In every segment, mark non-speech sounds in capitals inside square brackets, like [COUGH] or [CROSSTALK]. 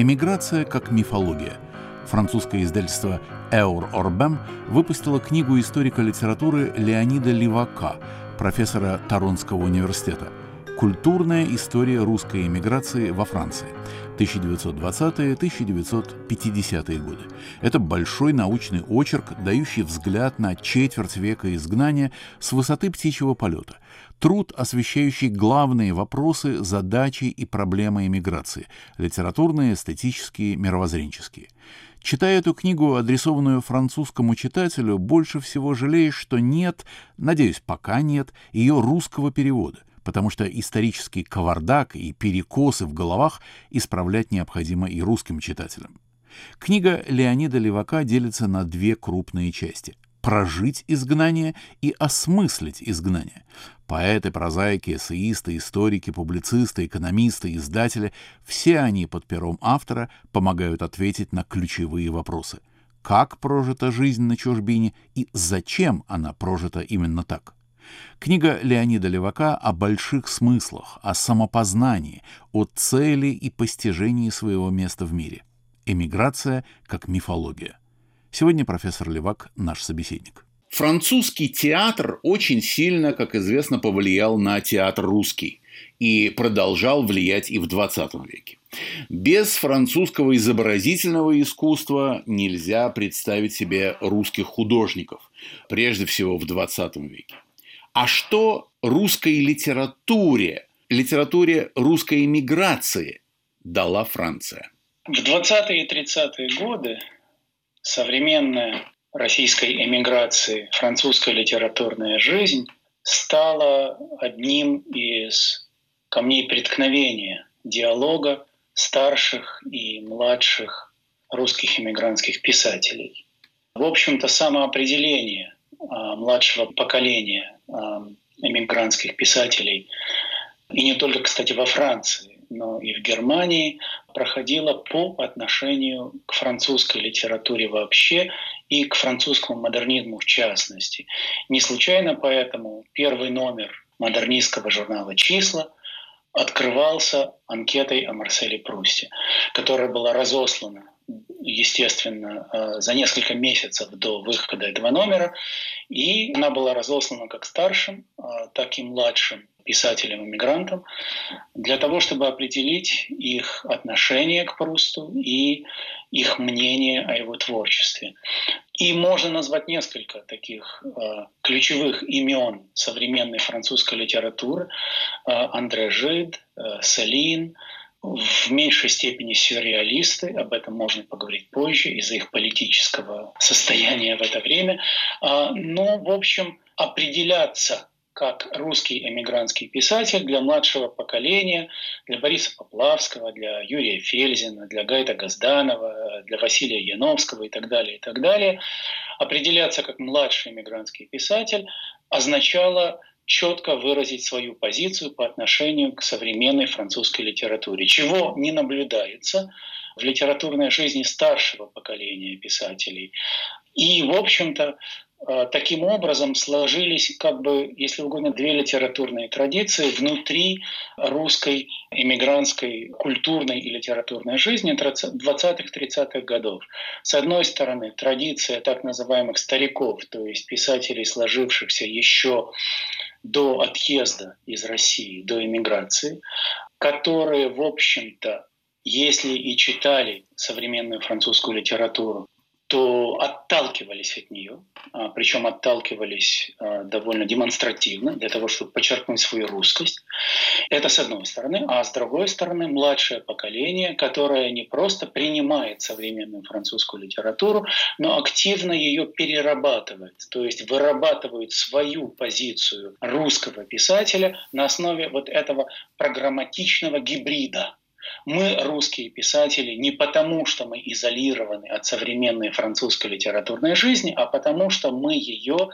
Эмиграция как мифология. Французское издательство «Эур Орбем» выпустило книгу историка литературы Леонида Левака, профессора Торонского университета «Культурная история русской эмиграции во Франции. 1920-1950-е годы. Это большой научный очерк, дающий взгляд на четверть века изгнания с высоты птичьего полета. Труд, освещающий главные вопросы, задачи и проблемы эмиграции – литературные, эстетические, мировоззренческие. Читая эту книгу, адресованную французскому читателю, больше всего жалеешь, что нет, надеюсь, пока нет, ее русского перевода потому что исторический кавардак и перекосы в головах исправлять необходимо и русским читателям. Книга Леонида Левака делится на две крупные части — прожить изгнание и осмыслить изгнание. Поэты, прозаики, эссеисты, историки, публицисты, экономисты, издатели — все они под пером автора помогают ответить на ключевые вопросы. Как прожита жизнь на чужбине и зачем она прожита именно так? Книга Леонида Левака о больших смыслах, о самопознании, о цели и постижении своего места в мире. Эмиграция как мифология. Сегодня профессор Левак наш собеседник. Французский театр очень сильно, как известно, повлиял на театр русский и продолжал влиять и в 20 веке. Без французского изобразительного искусства нельзя представить себе русских художников, прежде всего в 20 веке. А что русской литературе, литературе русской эмиграции дала Франция? В 20-е и 30-е годы современная российской эмиграции французская литературная жизнь стала одним из камней преткновения диалога старших и младших русских эмигрантских писателей. В общем-то, самоопределение а, младшего поколения эмигрантских писателей, и не только, кстати, во Франции, но и в Германии, проходила по отношению к французской литературе вообще и к французскому модернизму в частности. Не случайно поэтому первый номер модернистского журнала «Числа» открывался анкетой о Марселе Прусте, которая была разослана естественно, э, за несколько месяцев до выхода этого номера. И она была разослана как старшим, э, так и младшим писателям-иммигрантам для того, чтобы определить их отношение к Прусту и их мнение о его творчестве. И можно назвать несколько таких э, ключевых имен современной французской литературы. Э, Андре Жид, э, Селин, в меньшей степени сюрреалисты, об этом можно поговорить позже из-за их политического состояния в это время. А, но, в общем, определяться как русский эмигрантский писатель для младшего поколения, для Бориса Поплавского, для Юрия Фельзина, для Гайда Газданова, для Василия Яновского и так далее, и так далее. Определяться как младший эмигрантский писатель означало четко выразить свою позицию по отношению к современной французской литературе, чего не наблюдается в литературной жизни старшего поколения писателей. И, в общем-то, таким образом сложились, как бы, если угодно, две литературные традиции внутри русской иммигрантской культурной и литературной жизни 20-30-х годов. С одной стороны, традиция так называемых стариков, то есть писателей, сложившихся еще до отъезда из России, до эмиграции, которые, в общем-то, если и читали современную французскую литературу, то отталкивались от нее, а, причем отталкивались а, довольно демонстративно для того, чтобы подчеркнуть свою русскость. Это с одной стороны. А с другой стороны, младшее поколение, которое не просто принимает современную французскую литературу, но активно ее перерабатывает, то есть вырабатывает свою позицию русского писателя на основе вот этого программатичного гибрида мы, русские писатели, не потому, что мы изолированы от современной французской литературной жизни, а потому, что мы ее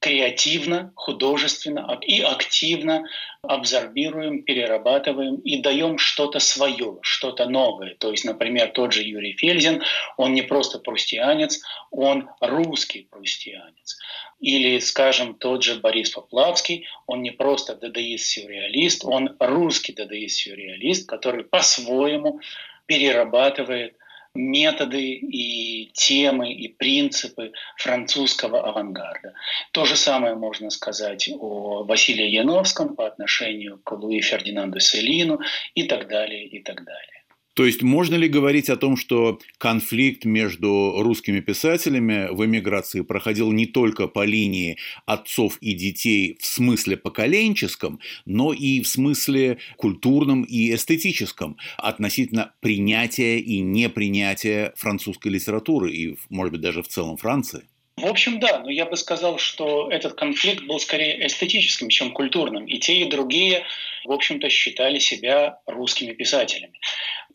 креативно, художественно и активно абсорбируем, перерабатываем и даем что-то свое, что-то новое. То есть, например, тот же Юрий Фельзин, он не просто прустианец, он русский прустианец. Или, скажем, тот же Борис Поплавский, он не просто дадаист-сюрреалист, он русский дадаист-сюрреалист, который по-своему перерабатывает методы и темы и принципы французского авангарда. То же самое можно сказать о Василии Яновском по отношению к Луи Фердинанду Селину и так далее, и так далее. То есть можно ли говорить о том, что конфликт между русскими писателями в эмиграции проходил не только по линии отцов и детей в смысле поколенческом, но и в смысле культурном и эстетическом относительно принятия и непринятия французской литературы и, может быть, даже в целом Франции? В общем, да, но я бы сказал, что этот конфликт был скорее эстетическим, чем культурным. И те, и другие, в общем-то, считали себя русскими писателями.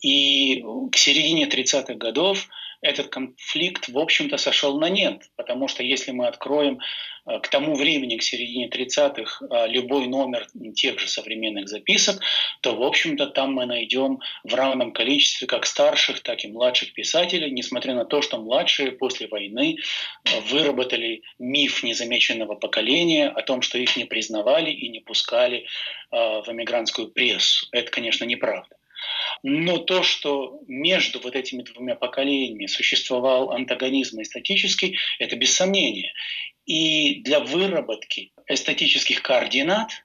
И к середине 30-х годов этот конфликт, в общем-то, сошел на нет. Потому что если мы откроем э, к тому времени, к середине 30-х, э, любой номер тех же современных записок, то, в общем-то, там мы найдем в равном количестве как старших, так и младших писателей, несмотря на то, что младшие после войны э, выработали миф незамеченного поколения о том, что их не признавали и не пускали в эмигрантскую прессу. Это, конечно, неправда. Но то, что между вот этими двумя поколениями существовал антагонизм эстетический, это без сомнения. И для выработки эстетических координат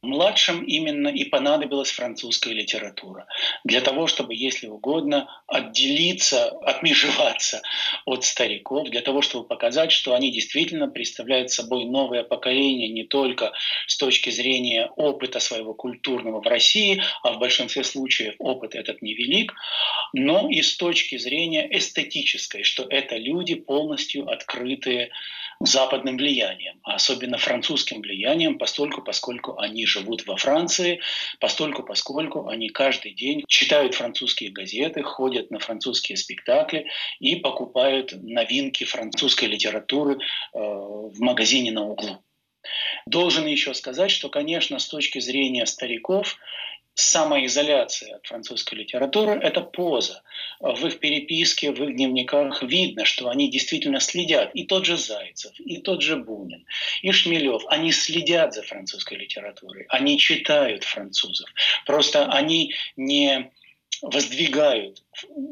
Младшим именно и понадобилась французская литература. Для того, чтобы, если угодно, отделиться, отмежеваться от стариков, для того, чтобы показать, что они действительно представляют собой новое поколение не только с точки зрения опыта своего культурного в России, а в большинстве случаев опыт этот невелик, но и с точки зрения эстетической, что это люди полностью открытые западным влиянием, а особенно французским влиянием, постольку, поскольку они живут во Франции, постольку, поскольку они каждый день читают французские газеты, ходят на французские спектакли и покупают новинки французской литературы э, в магазине на углу. Должен еще сказать, что, конечно, с точки зрения стариков, самоизоляция от французской литературы – это поза. В их переписке, в их дневниках видно, что они действительно следят. И тот же Зайцев, и тот же Бунин, и Шмелев. Они следят за французской литературой, они читают французов. Просто они не воздвигают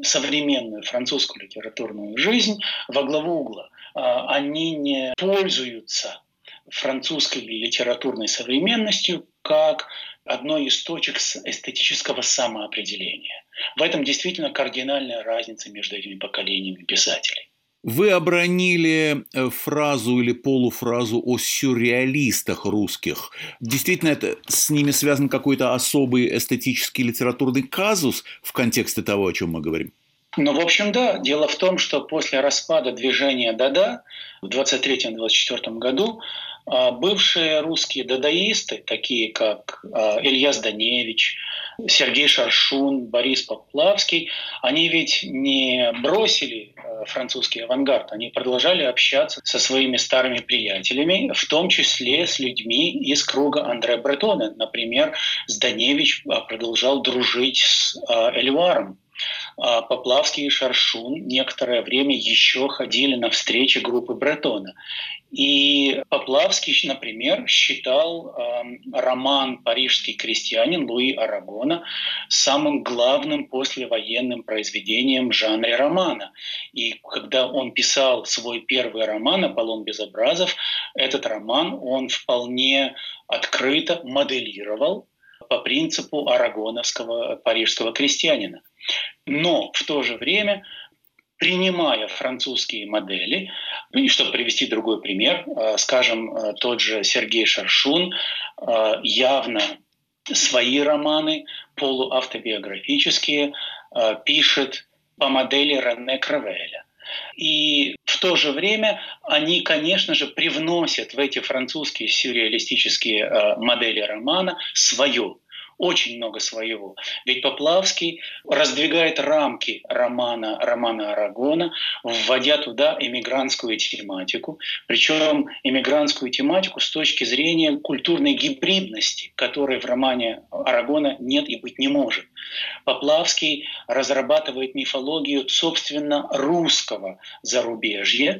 современную французскую литературную жизнь во главу угла. А они не пользуются французской литературной современностью как одной из точек эстетического самоопределения. В этом действительно кардинальная разница между этими поколениями писателей. Вы обронили э, фразу или полуфразу о сюрреалистах русских. Действительно, это с ними связан какой-то особый эстетический литературный казус в контексте того, о чем мы говорим? Ну, в общем, да. Дело в том, что после распада движения Дада в 23-24 году а бывшие русские дадаисты, такие как а, Илья Зданевич, Сергей Шаршун, Борис Поплавский, они ведь не бросили а, французский авангард, они продолжали общаться со своими старыми приятелями, в том числе с людьми из круга Андре Бретона. Например, Зданевич продолжал дружить с Эльваром, Поплавский и Шаршун некоторое время еще ходили на встречи группы Бретона. И Поплавский, например, считал э, роман «Парижский крестьянин» Луи Арагона самым главным послевоенным произведением в жанре романа. И когда он писал свой первый роман «Аполлон Безобразов», этот роман он вполне открыто моделировал по принципу арагоновского парижского крестьянина. Но в то же время принимая французские модели, ну и чтобы привести другой пример, э, скажем, э, тот же Сергей Шаршун э, явно свои романы полуавтобиографические пишет по модели Рене Кравеля. И в то же время они, конечно же, привносят в эти французские сюрреалистические модели романа свое очень много своего. Ведь Поплавский раздвигает рамки романа, романа Арагона, вводя туда эмигрантскую тематику, причем эмигрантскую тематику с точки зрения культурной гибридности, которой в романе Арагона нет и быть не может. Поплавский разрабатывает мифологию, собственно, русского зарубежья,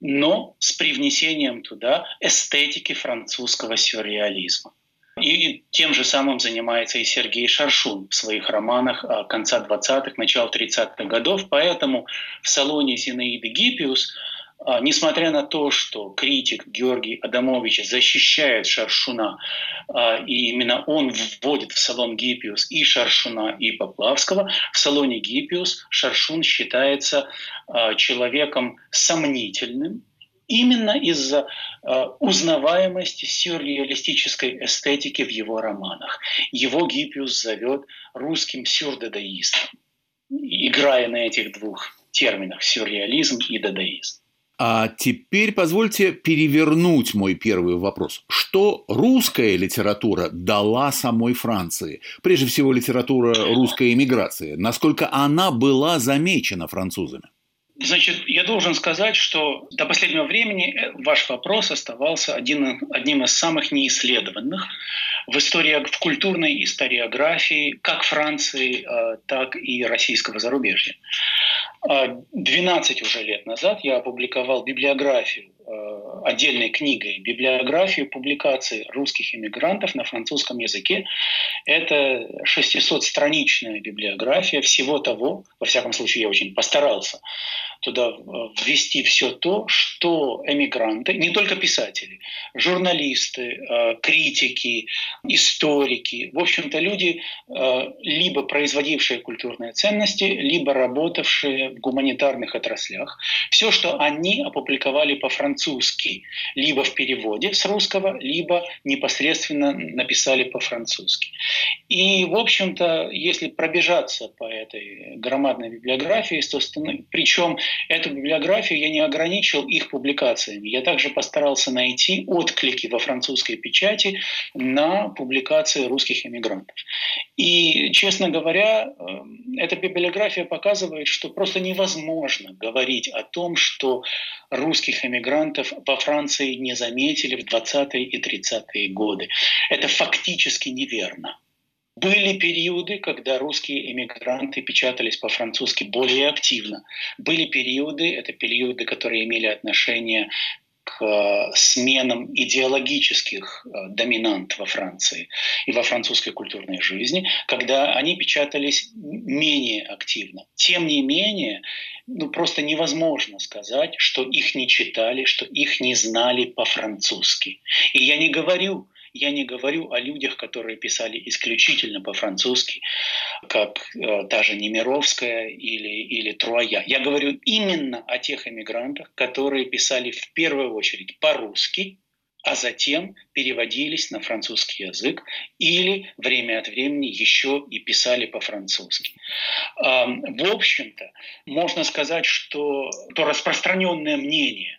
но с привнесением туда эстетики французского сюрреализма. И тем же самым занимается и Сергей Шаршун в своих романах конца 20-х, начала 30-х годов. Поэтому в салоне Зинаиды Гиппиус а, несмотря на то, что критик Георгий Адамович защищает Шаршуна, а, и именно он вводит в салон Гиппиус и Шаршуна, и Поплавского, в салоне Гиппиус Шаршун считается а, человеком сомнительным, именно из-за узнаваемости сюрреалистической эстетики в его романах. Его Гиппиус зовет русским сюрдадаистом, играя на этих двух терминах – сюрреализм и дадаизм. А теперь позвольте перевернуть мой первый вопрос. Что русская литература дала самой Франции? Прежде всего, литература русской эмиграции. Насколько она была замечена французами? Значит, я должен сказать, что до последнего времени э, ваш вопрос оставался один, одним из самых неисследованных в истории, в культурной историографии как Франции, э, так и российского зарубежья. 12 уже лет назад я опубликовал библиографию отдельной книгой библиографию публикаций русских иммигрантов на французском языке. Это 600-страничная библиография всего того, во всяком случае я очень постарался туда ввести все то, что эмигранты, не только писатели, журналисты, э, критики, историки, в общем-то люди, э, либо производившие культурные ценности, либо работавшие в гуманитарных отраслях, все, что они опубликовали по-французски, либо в переводе с русского, либо непосредственно написали по-французски. И, в общем-то, если пробежаться по этой громадной библиографии, то, причем эту библиографию я не ограничил их публикациями, я также постарался найти отклики во французской печати на публикации русских иммигрантов. И, честно говоря, эм, эта библиография показывает, что просто невозможно говорить о том, что русских эмигрантов во Франции не заметили в 20-е и 30-е годы. Это фактически неверно. Были периоды, когда русские эмигранты печатались по-французски более активно. Были периоды, это периоды, которые имели отношение к э, сменам идеологических э, доминант во Франции и во французской культурной жизни, когда они печатались менее активно. Тем не менее, ну, просто невозможно сказать, что их не читали, что их не знали по-французски. И я не говорю я не говорю о людях, которые писали исключительно по-французски, как э, та Немировская или, или Труая. Я говорю именно о тех эмигрантах, которые писали в первую очередь по-русски, а затем переводились на французский язык или время от времени еще и писали по-французски. В общем-то, можно сказать, что то распространенное мнение,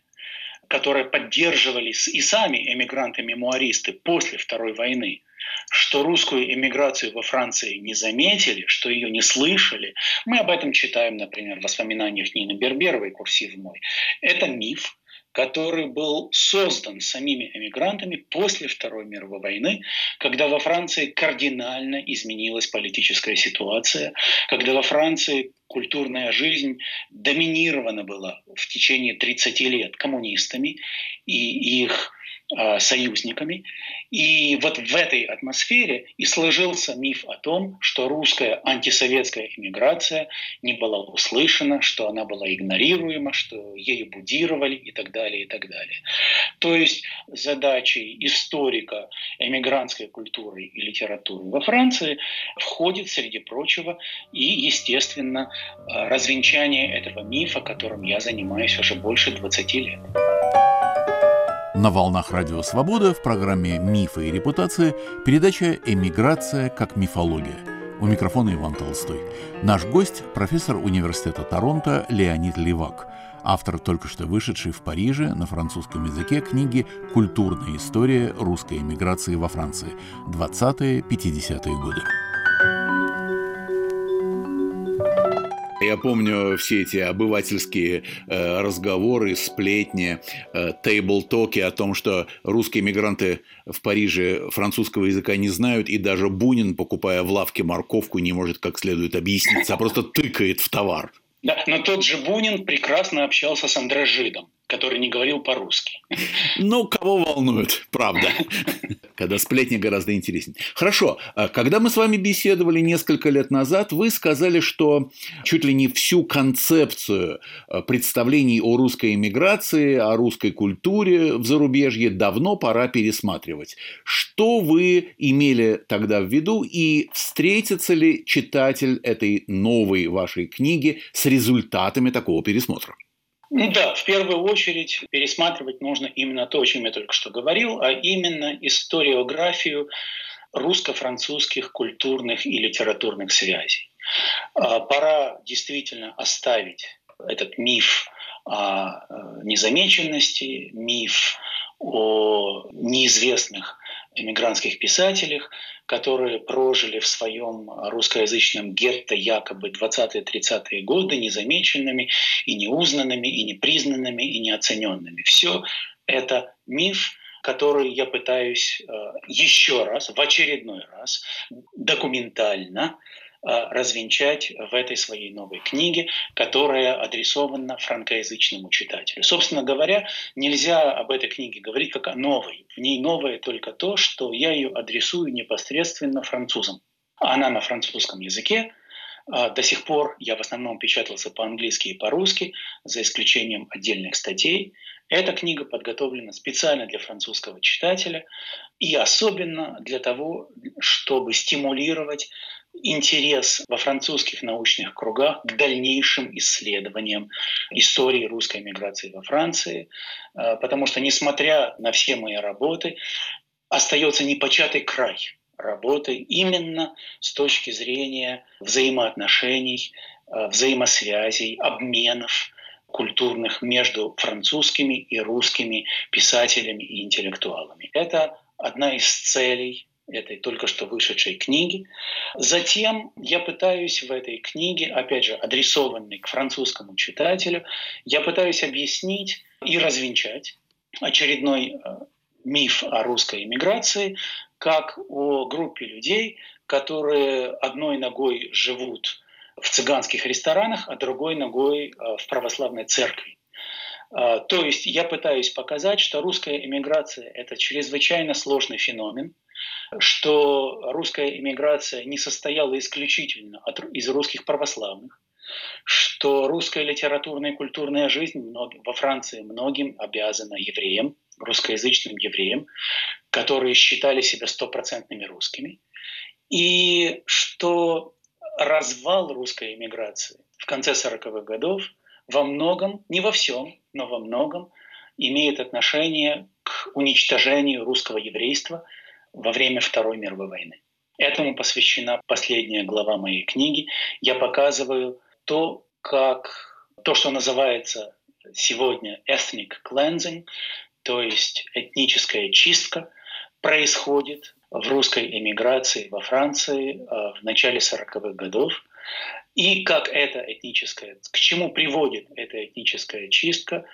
которые поддерживались и сами эмигранты-мемуаристы после Второй войны, что русскую эмиграцию во Франции не заметили, что ее не слышали. Мы об этом читаем, например, в воспоминаниях Нины Берберовой «Курсив мой». Это миф, который был создан самими эмигрантами после Второй мировой войны, когда во Франции кардинально изменилась политическая ситуация, когда во Франции культурная жизнь доминирована была в течение 30 лет коммунистами и их союзниками. И вот в этой атмосфере и сложился миф о том, что русская антисоветская иммиграция не была услышана, что она была игнорируема, что ею будировали и так далее, и так далее. То есть задачей историка эмигрантской культуры и литературы во Франции входит, среди прочего, и, естественно, развенчание этого мифа, которым я занимаюсь уже больше 20 лет. На волнах Радио Свобода в программе «Мифы и репутация» передача «Эмиграция как мифология». У микрофона Иван Толстой. Наш гость – профессор университета Торонто Леонид Левак, автор только что вышедшей в Париже на французском языке книги «Культурная история русской эмиграции во Франции. 20-50-е годы». Я помню все эти обывательские э, разговоры, сплетни, э, тейбл-токи о том, что русские мигранты в Париже французского языка не знают, и даже Бунин, покупая в лавке морковку, не может как следует объясниться, а просто тыкает в товар. Да, но тот же Бунин прекрасно общался с Андре Жидом. Который не говорил по-русски. Ну, кого волнует, правда. Когда сплетни гораздо интереснее. Хорошо. А когда мы с вами беседовали несколько лет назад, вы сказали, что чуть ли не всю концепцию а, представлений о русской эмиграции, о русской культуре в зарубежье давно пора пересматривать. Что вы имели тогда в виду и встретится ли читатель этой новой вашей книги с результатами такого пересмотра? Ну да, в первую очередь пересматривать нужно именно то, о чем я только что говорил, а именно историографию русско-французских культурных и литературных связей. А, пора действительно оставить этот миф о э, незамеченности, миф о неизвестных эмигрантских писателях, которые прожили в своем русскоязычном гетто якобы 20-30-е годы незамеченными и неузнанными, и непризнанными, и неоцененными. Все это миф, который я пытаюсь э, еще раз, в очередной раз, документально развенчать в этой своей новой книге, которая адресована франкоязычному читателю. Собственно говоря, нельзя об этой книге говорить как о новой. В ней новое только то, что я ее адресую непосредственно французам. Она на французском языке, а до сих пор я в основном печатался по-английски и по-русски, за исключением отдельных статей. Эта книга подготовлена специально для французского читателя и особенно для того, чтобы стимулировать интерес во французских научных кругах к дальнейшим исследованиям истории русской миграции во Франции, э, потому что, несмотря на все мои работы, остается непочатый край работы именно с точки зрения взаимоотношений, э, взаимосвязей, обменов культурных между французскими и русскими писателями и интеллектуалами. Это одна из целей этой только что вышедшей книги. Затем я пытаюсь в этой книге, опять же, адресованной к французскому читателю, я пытаюсь объяснить и развенчать очередной э, миф о русской иммиграции, как о группе людей, которые одной ногой живут в цыганских ресторанах, а другой ногой э, в православной церкви. Э, то есть я пытаюсь показать, что русская иммиграция – это чрезвычайно сложный феномен – что русская иммиграция не состояла исключительно от, из русских православных, что русская литературная и культурная жизнь мног, во Франции многим обязана евреям, русскоязычным евреям, которые считали себя стопроцентными русскими, и что развал русской иммиграции в конце 40-х годов во многом, не во всем, но во многом имеет отношение к уничтожению русского еврейства – во время Второй мировой войны. Этому посвящена последняя глава моей книги. Я показываю то, как то, что называется сегодня ethnic cleansing, то есть этническая чистка, происходит в русской эмиграции во Франции э, в начале 40-х годов. И как эта этническая, к чему приводит эта этническая чистка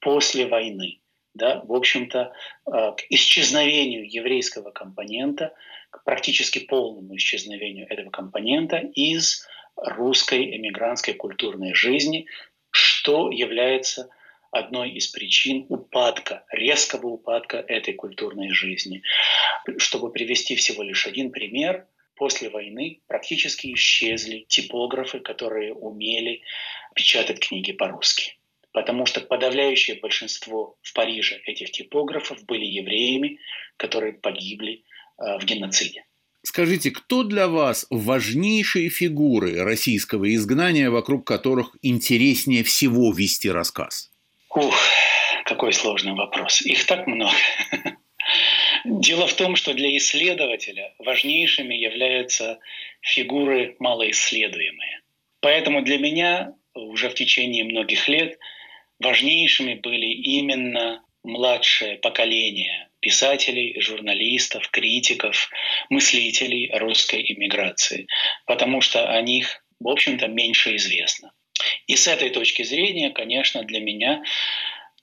после войны да, в общем-то, э, к исчезновению еврейского компонента, к практически полному исчезновению этого компонента из русской эмигрантской культурной жизни, что является одной из причин упадка, резкого упадка этой культурной жизни. Чтобы привести всего лишь один пример, после войны практически исчезли типографы, которые умели печатать книги по-русски потому что подавляющее большинство в Париже этих типографов были евреями, которые погибли э, в геноциде. Скажите, кто для вас важнейшие фигуры российского изгнания, вокруг которых интереснее всего вести рассказ? Ух, какой сложный вопрос. Их так много. [LAUGHS] Дело в том, что для исследователя важнейшими являются фигуры малоисследуемые. Поэтому для меня уже в течение многих лет важнейшими были именно младшее поколение писателей, журналистов, критиков, мыслителей русской иммиграции, потому что о них, в общем-то, меньше известно. И с этой точки зрения, конечно, для меня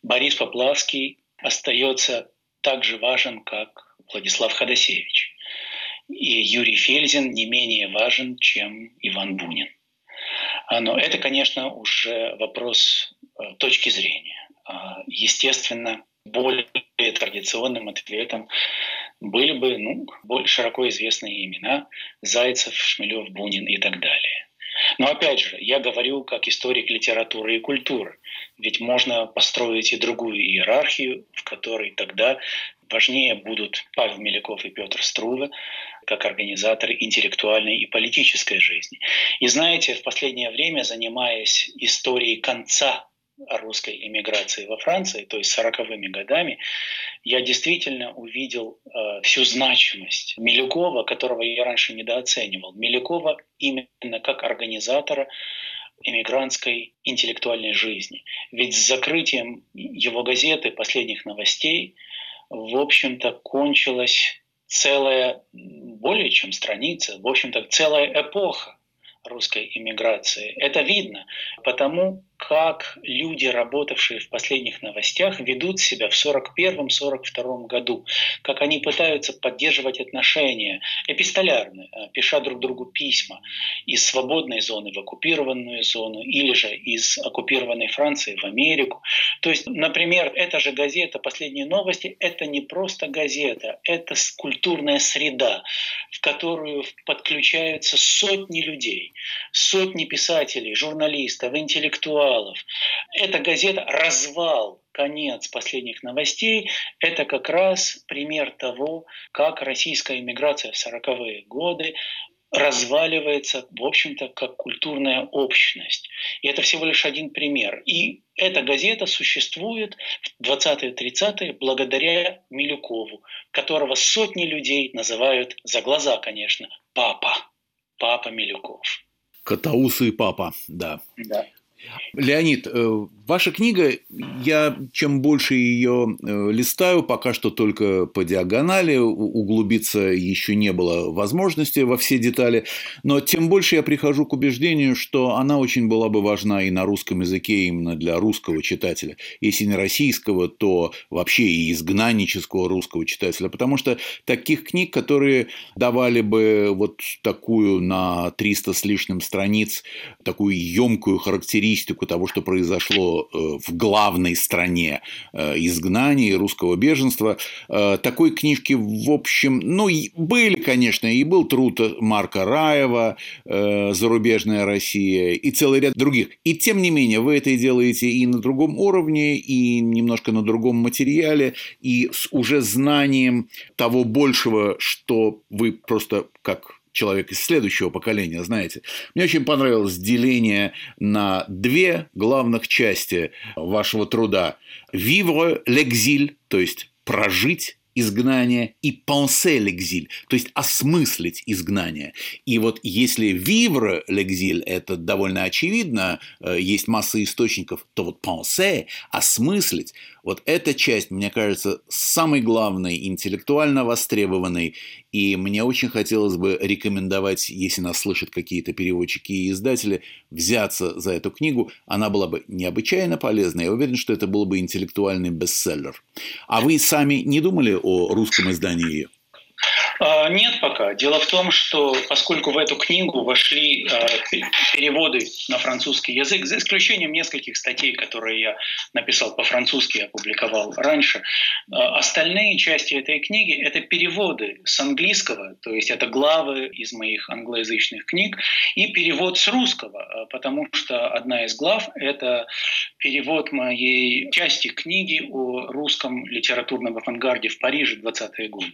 Борис Поплавский остается так же важен, как Владислав Ходосевич. И Юрий Фельзин не менее важен, чем Иван Бунин. Но это, конечно, уже вопрос точки зрения. а, естественно, более традиционным ответом были бы ну, более широко известные имена Зайцев, Шмелев, Бунин и так далее. Но опять же, я говорю как историк литературы и культуры. Ведь можно построить и другую иерархию, в которой тогда важнее будут Павел Меляков и Петр Струве, как организаторы интеллектуальной и политической жизни. И знаете, в последнее время, занимаясь историей конца русской эмиграции во Франции, то есть 40-ми годами, я действительно увидел э, всю значимость Милюкова, которого я раньше недооценивал. Милюкова именно как организатора эмигрантской интеллектуальной жизни. Ведь с закрытием его газеты «Последних новостей» в общем-то кончилась целая, более чем страница, в общем-то целая эпоха русской иммиграции. Это видно потому, как люди, работавшие в последних новостях, ведут себя в 1941-1942 году, как они пытаются поддерживать отношения эпистолярные, э, пиша друг другу письма из свободной зоны в оккупированную зону или же из оккупированной Франции в Америку. То есть, например, эта же газета «Последние новости» — это не просто газета, это культурная среда, в которую подключаются сотни людей, сотни писателей, журналистов, интеллектуалов. Эта газета «Развал», конец последних новостей, это как раз пример того, как российская иммиграция в 40-е годы разваливается, в общем-то, как культурная общность. И это всего лишь один пример. И эта газета существует в 20-30-е благодаря Милюкову, которого сотни людей называют, за глаза, конечно, папа. Папа Милюков. Катаусы и папа, да. Да. Леонид, э, ваша книга, я чем больше ее э, листаю, пока что только по диагонали, углубиться еще не было возможности во все детали, но тем больше я прихожу к убеждению, что она очень была бы важна и на русском языке именно для русского читателя. Если не российского, то вообще и изгнаннического русского читателя, потому что таких книг, которые давали бы вот такую на 300 с лишним страниц, такую емкую характеристику характеристику того, что произошло э, в главной стране э, изгнания и русского беженства. Э, такой книжки, в общем, ну, были, конечно, и был труд Марка Раева «Зарубежная Россия» и целый ряд других. И тем не менее, вы это делаете и на другом уровне, и немножко на другом материале, и с уже знанием того большего, что вы просто как человек из следующего поколения, знаете. Мне очень понравилось деление на две главных части вашего труда. «Vivre l'exil», то есть «прожить изгнание и penser l'exil, то есть осмыслить изгнание. И вот если vivre l'exil – это довольно очевидно, э, есть масса источников, то вот penser – осмыслить – вот эта часть, мне кажется, самой главной, интеллектуально востребованной, и мне очень хотелось бы рекомендовать, если нас слышат какие-то переводчики и издатели, взяться за эту книгу. Она была бы необычайно полезна. Я уверен, что это был бы интеллектуальный бестселлер. А вы сами не думали о русском издании ее? А, нет пока. Дело в том, что поскольку в эту книгу вошли а, переводы на французский язык, за исключением нескольких статей, которые я написал по-французски и опубликовал раньше, а, остальные части этой книги — это переводы с английского, то есть это главы из моих англоязычных книг, и перевод с русского, потому что одна из глав — это перевод моей части книги о русском литературном авангарде в Париже 20-е годы.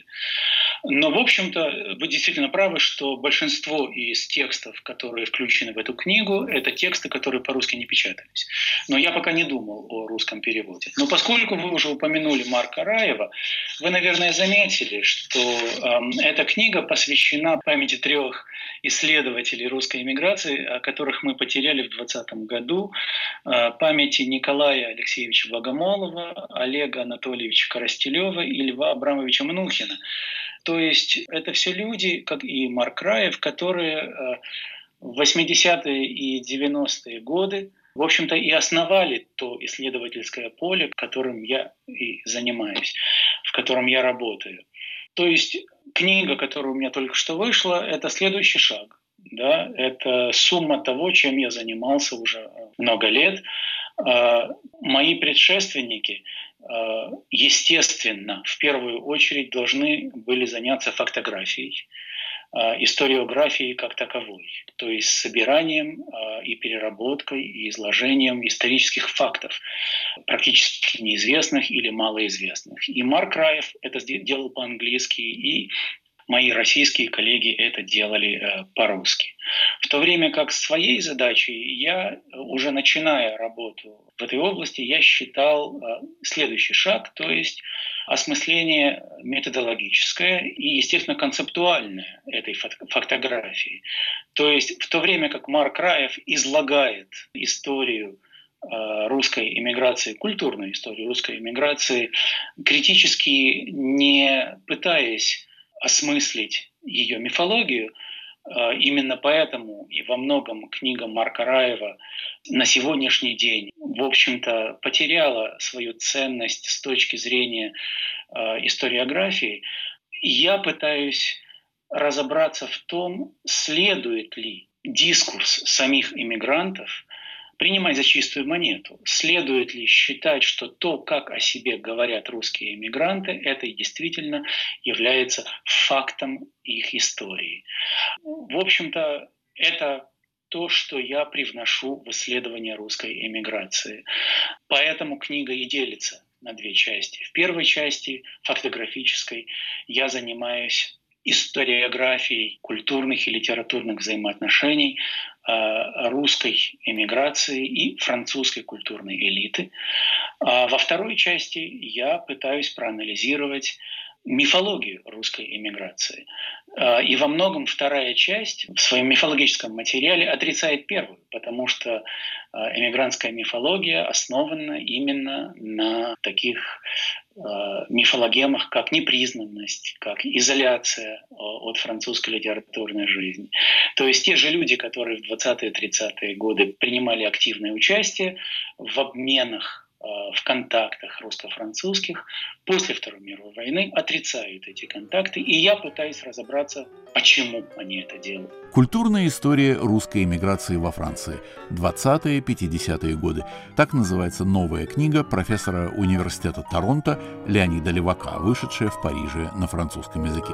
Но, в общем-то, вы действительно правы, что большинство из текстов, которые включены в эту книгу, это тексты, которые по-русски не печатались. Но я пока не думал о русском переводе. Но поскольку вы уже упомянули Марка Раева, вы, наверное, заметили, что э, эта книга посвящена памяти трех исследователей русской эмиграции, о которых мы потеряли в 2020 году, э, памяти Николая Алексеевича Богомолова, Олега Анатольевича Коростелева и Льва Абрамовича Мнухина. То есть это все люди, как и Марк Раев, которые э, в 80-е и 90-е годы, в общем-то, и основали то исследовательское поле, которым я и занимаюсь, в котором я работаю. То есть книга, которая у меня только что вышла, это следующий шаг. Да? Это сумма того, чем я занимался уже много лет. Мои предшественники, естественно, в первую очередь должны были заняться фотографией, историографией как таковой, то есть собиранием и переработкой и изложением исторических фактов, практически неизвестных или малоизвестных. И Марк Раев это делал по-английски, и мои российские коллеги это делали э, по-русски. В то время как своей задачей я, уже начиная работу в этой области, я считал э, следующий шаг, то есть осмысление методологическое и, естественно, концептуальное этой фотографии. То есть в то время как Марк Раев излагает историю э, русской иммиграции, культурную историю русской иммиграции, критически не пытаясь осмыслить ее мифологию. А, именно поэтому и во многом книга Марка Раева на сегодняшний день, в общем-то, потеряла свою ценность с точки зрения а, историографии. Я пытаюсь разобраться в том, следует ли дискурс самих иммигрантов принимать за чистую монету. Следует ли считать, что то, как о себе говорят русские эмигранты, это действительно является фактом их истории? В общем-то, это то, что я привношу в исследование русской эмиграции. Поэтому книга и делится на две части. В первой части, фактографической, я занимаюсь историографией культурных и литературных взаимоотношений русской эмиграции и французской культурной элиты. А во второй части я пытаюсь проанализировать мифологию русской эмиграции. А, и во многом вторая часть в своем мифологическом материале отрицает первую, потому что а, эмигрантская мифология основана именно на таких а, мифологемах, как непризнанность, как изоляция от французской литературной жизни. То есть те же люди, которые в 20-30-е годы принимали активное участие в обменах в контактах русско-французских после Второй мировой войны отрицают эти контакты, и я пытаюсь разобраться, почему они это делают. Культурная история русской эмиграции во Франции. 20-50-е годы. Так называется новая книга профессора университета Торонто Леонида Левака, вышедшая в Париже на французском языке.